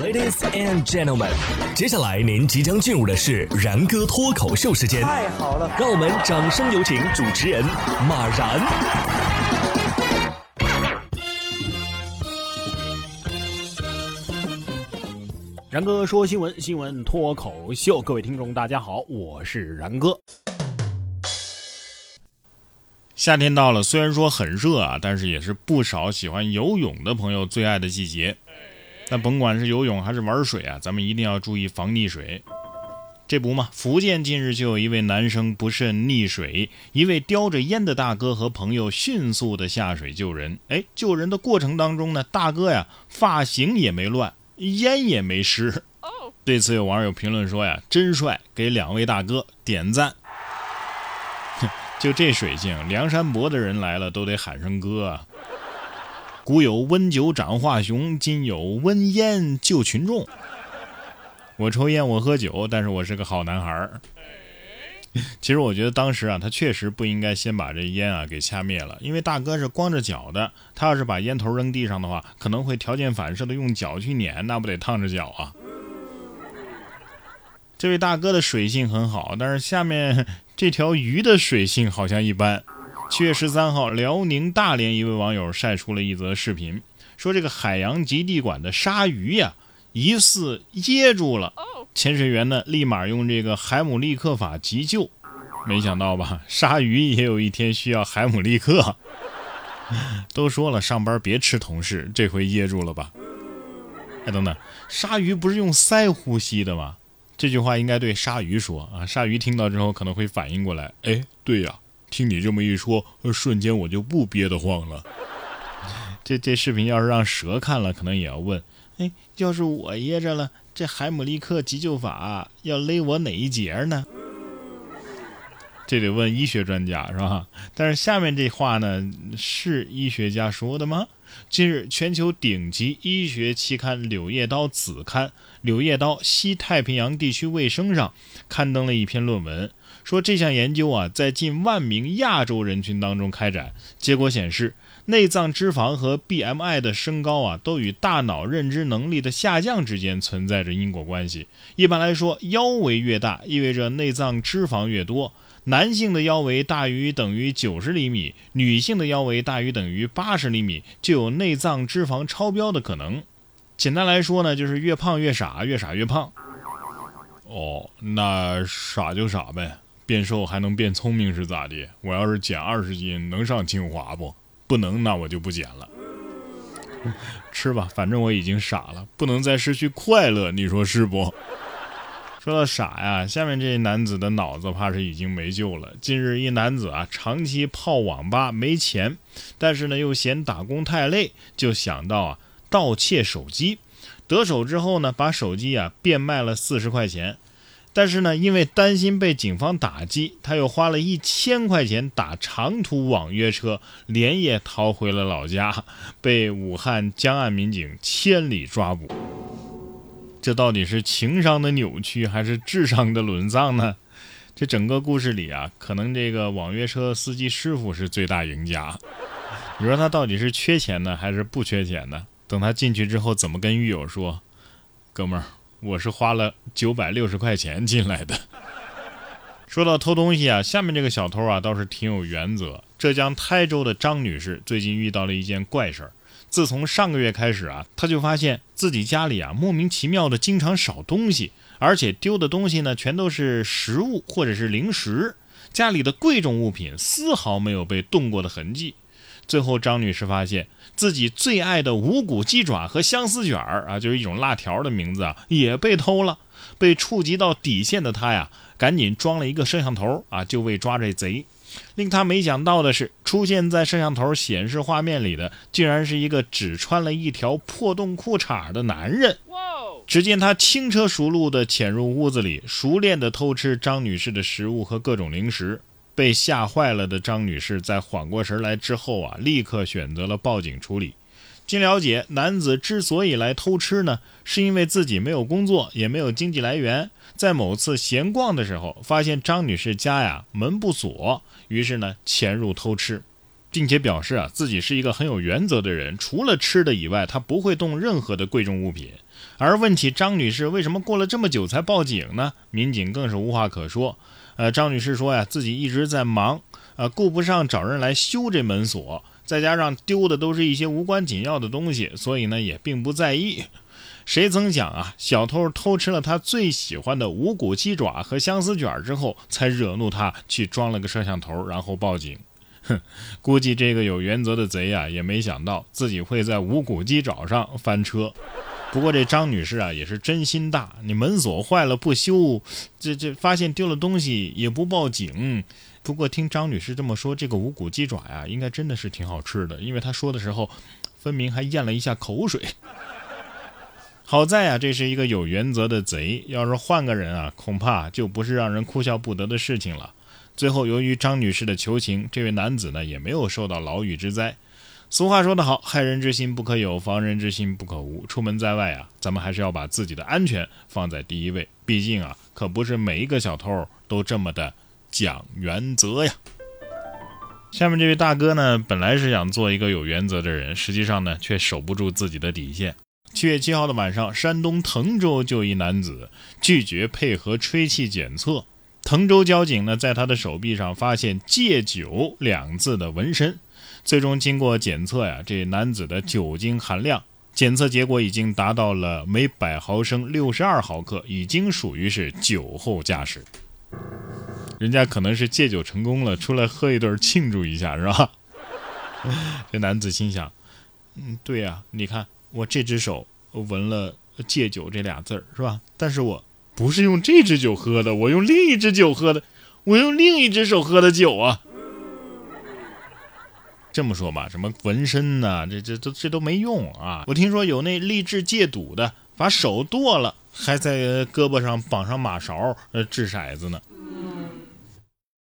Ladies and gentlemen，接下来您即将进入的是然哥脱口秀时间。太好了，让我们掌声有请主持人马然。然哥说新闻，新闻脱口秀，各位听众大家好，我是然哥。夏天到了，虽然说很热啊，但是也是不少喜欢游泳的朋友最爱的季节。那甭管是游泳还是玩水啊，咱们一定要注意防溺水。这不嘛，福建近日就有一位男生不慎溺水，一位叼着烟的大哥和朋友迅速的下水救人。哎，救人的过程当中呢，大哥呀发型也没乱，烟也没湿。对此有网友评论说呀，真帅，给两位大哥点赞。就这水性，梁山伯的人来了都得喊声哥啊！古有温酒斩华雄，今有温烟救群众。我抽烟，我喝酒，但是我是个好男孩儿。其实我觉得当时啊，他确实不应该先把这烟啊给掐灭了，因为大哥是光着脚的，他要是把烟头扔地上的话，可能会条件反射的用脚去撵，那不得烫着脚啊？这位大哥的水性很好，但是下面这条鱼的水性好像一般。七月十三号，辽宁大连一位网友晒出了一则视频，说这个海洋极地馆的鲨鱼呀，疑似噎住了。潜水员呢，立马用这个海姆立克法急救。没想到吧，鲨鱼也有一天需要海姆立克。都说了，上班别吃同事，这回噎住了吧？哎，等等，鲨鱼不是用鳃呼吸的吗？这句话应该对鲨鱼说啊，鲨鱼听到之后可能会反应过来，哎，对呀，听你这么一说，瞬间我就不憋得慌了。这这视频要是让蛇看了，可能也要问，哎，要是我噎着了，这海姆立克急救法要勒我哪一节呢？这得问医学专家是吧？但是下面这话呢，是医学家说的吗？近日，全球顶级医学期刊《柳叶刀》子刊《柳叶刀西太平洋地区卫生》上刊登了一篇论文，说这项研究啊，在近万名亚洲人群当中开展，结果显示，内脏脂肪和 BMI 的升高啊，都与大脑认知能力的下降之间存在着因果关系。一般来说，腰围越大，意味着内脏脂肪越多。男性的腰围大于等于九十厘米，女性的腰围大于等于八十厘米，就有内脏脂肪超标的可能。简单来说呢，就是越胖越傻，越傻越胖。哦，那傻就傻呗，变瘦还能变聪明是咋的？我要是减二十斤，能上清华不？不能，那我就不减了。吃吧，反正我已经傻了，不能再失去快乐，你说是不？说到傻呀，下面这男子的脑子怕是已经没救了。近日，一男子啊，长期泡网吧没钱，但是呢又嫌打工太累，就想到啊盗窃手机。得手之后呢，把手机啊变卖了四十块钱。但是呢，因为担心被警方打击，他又花了一千块钱打长途网约车，连夜逃回了老家，被武汉江岸民警千里抓捕。这到底是情商的扭曲还是智商的沦丧呢？这整个故事里啊，可能这个网约车司机师傅是最大赢家。你说他到底是缺钱呢，还是不缺钱呢？等他进去之后，怎么跟狱友说？哥们儿，我是花了九百六十块钱进来的。说到偷东西啊，下面这个小偷啊倒是挺有原则。浙江台州的张女士最近遇到了一件怪事儿。自从上个月开始啊，她就发现自己家里啊莫名其妙的经常少东西，而且丢的东西呢全都是食物或者是零食，家里的贵重物品丝毫没有被动过的痕迹。最后，张女士发现自己最爱的无骨鸡爪和相思卷儿啊，就是一种辣条的名字啊，也被偷了。被触及到底线的她呀，赶紧装了一个摄像头啊，就为抓这贼。令她没想到的是，出现在摄像头显示画面里的，竟然是一个只穿了一条破洞裤衩的男人。只见他轻车熟路地潜入屋子里，熟练地偷吃张女士的食物和各种零食。被吓坏了的张女士在缓过神来之后啊，立刻选择了报警处理。经了解，男子之所以来偷吃呢，是因为自己没有工作，也没有经济来源。在某次闲逛的时候，发现张女士家呀门不锁，于是呢潜入偷吃。并且表示啊自己是一个很有原则的人，除了吃的以外，他不会动任何的贵重物品。而问起张女士为什么过了这么久才报警呢？民警更是无话可说。呃，张女士说呀，自己一直在忙，呃，顾不上找人来修这门锁，再加上丢的都是一些无关紧要的东西，所以呢也并不在意。谁曾想啊，小偷偷吃了他最喜欢的无骨鸡爪和香丝卷之后，才惹怒他去装了个摄像头，然后报警。哼，估计这个有原则的贼啊，也没想到自己会在无骨鸡爪上翻车。不过这张女士啊，也是真心大，你门锁坏了不修，这这发现丢了东西也不报警。不过听张女士这么说，这个无骨鸡爪呀，应该真的是挺好吃的，因为她说的时候，分明还咽了一下口水。好在啊，这是一个有原则的贼，要是换个人啊，恐怕就不是让人哭笑不得的事情了。最后，由于张女士的求情，这位男子呢也没有受到牢狱之灾。俗话说得好，害人之心不可有，防人之心不可无。出门在外啊，咱们还是要把自己的安全放在第一位。毕竟啊，可不是每一个小偷都这么的讲原则呀。下面这位大哥呢，本来是想做一个有原则的人，实际上呢，却守不住自己的底线。七月七号的晚上，山东滕州就一男子拒绝配合吹气检测，滕州交警呢，在他的手臂上发现“戒酒”两字的纹身。最终经过检测呀，这男子的酒精含量检测结果已经达到了每百毫升六十二毫克，已经属于是酒后驾驶。人家可能是戒酒成功了，出来喝一顿庆祝一下，是吧？这男子心想：嗯，对呀，你看我这只手纹了“戒酒”这俩字儿，是吧？但是我不是用这只酒喝的，我用另一只酒喝的，我用另一只手喝的酒啊。这么说吧，什么纹身呢？这这都这都没用啊！我听说有那励志戒赌的，把手剁了，还在胳膊上绑上马勺，呃，掷骰子呢。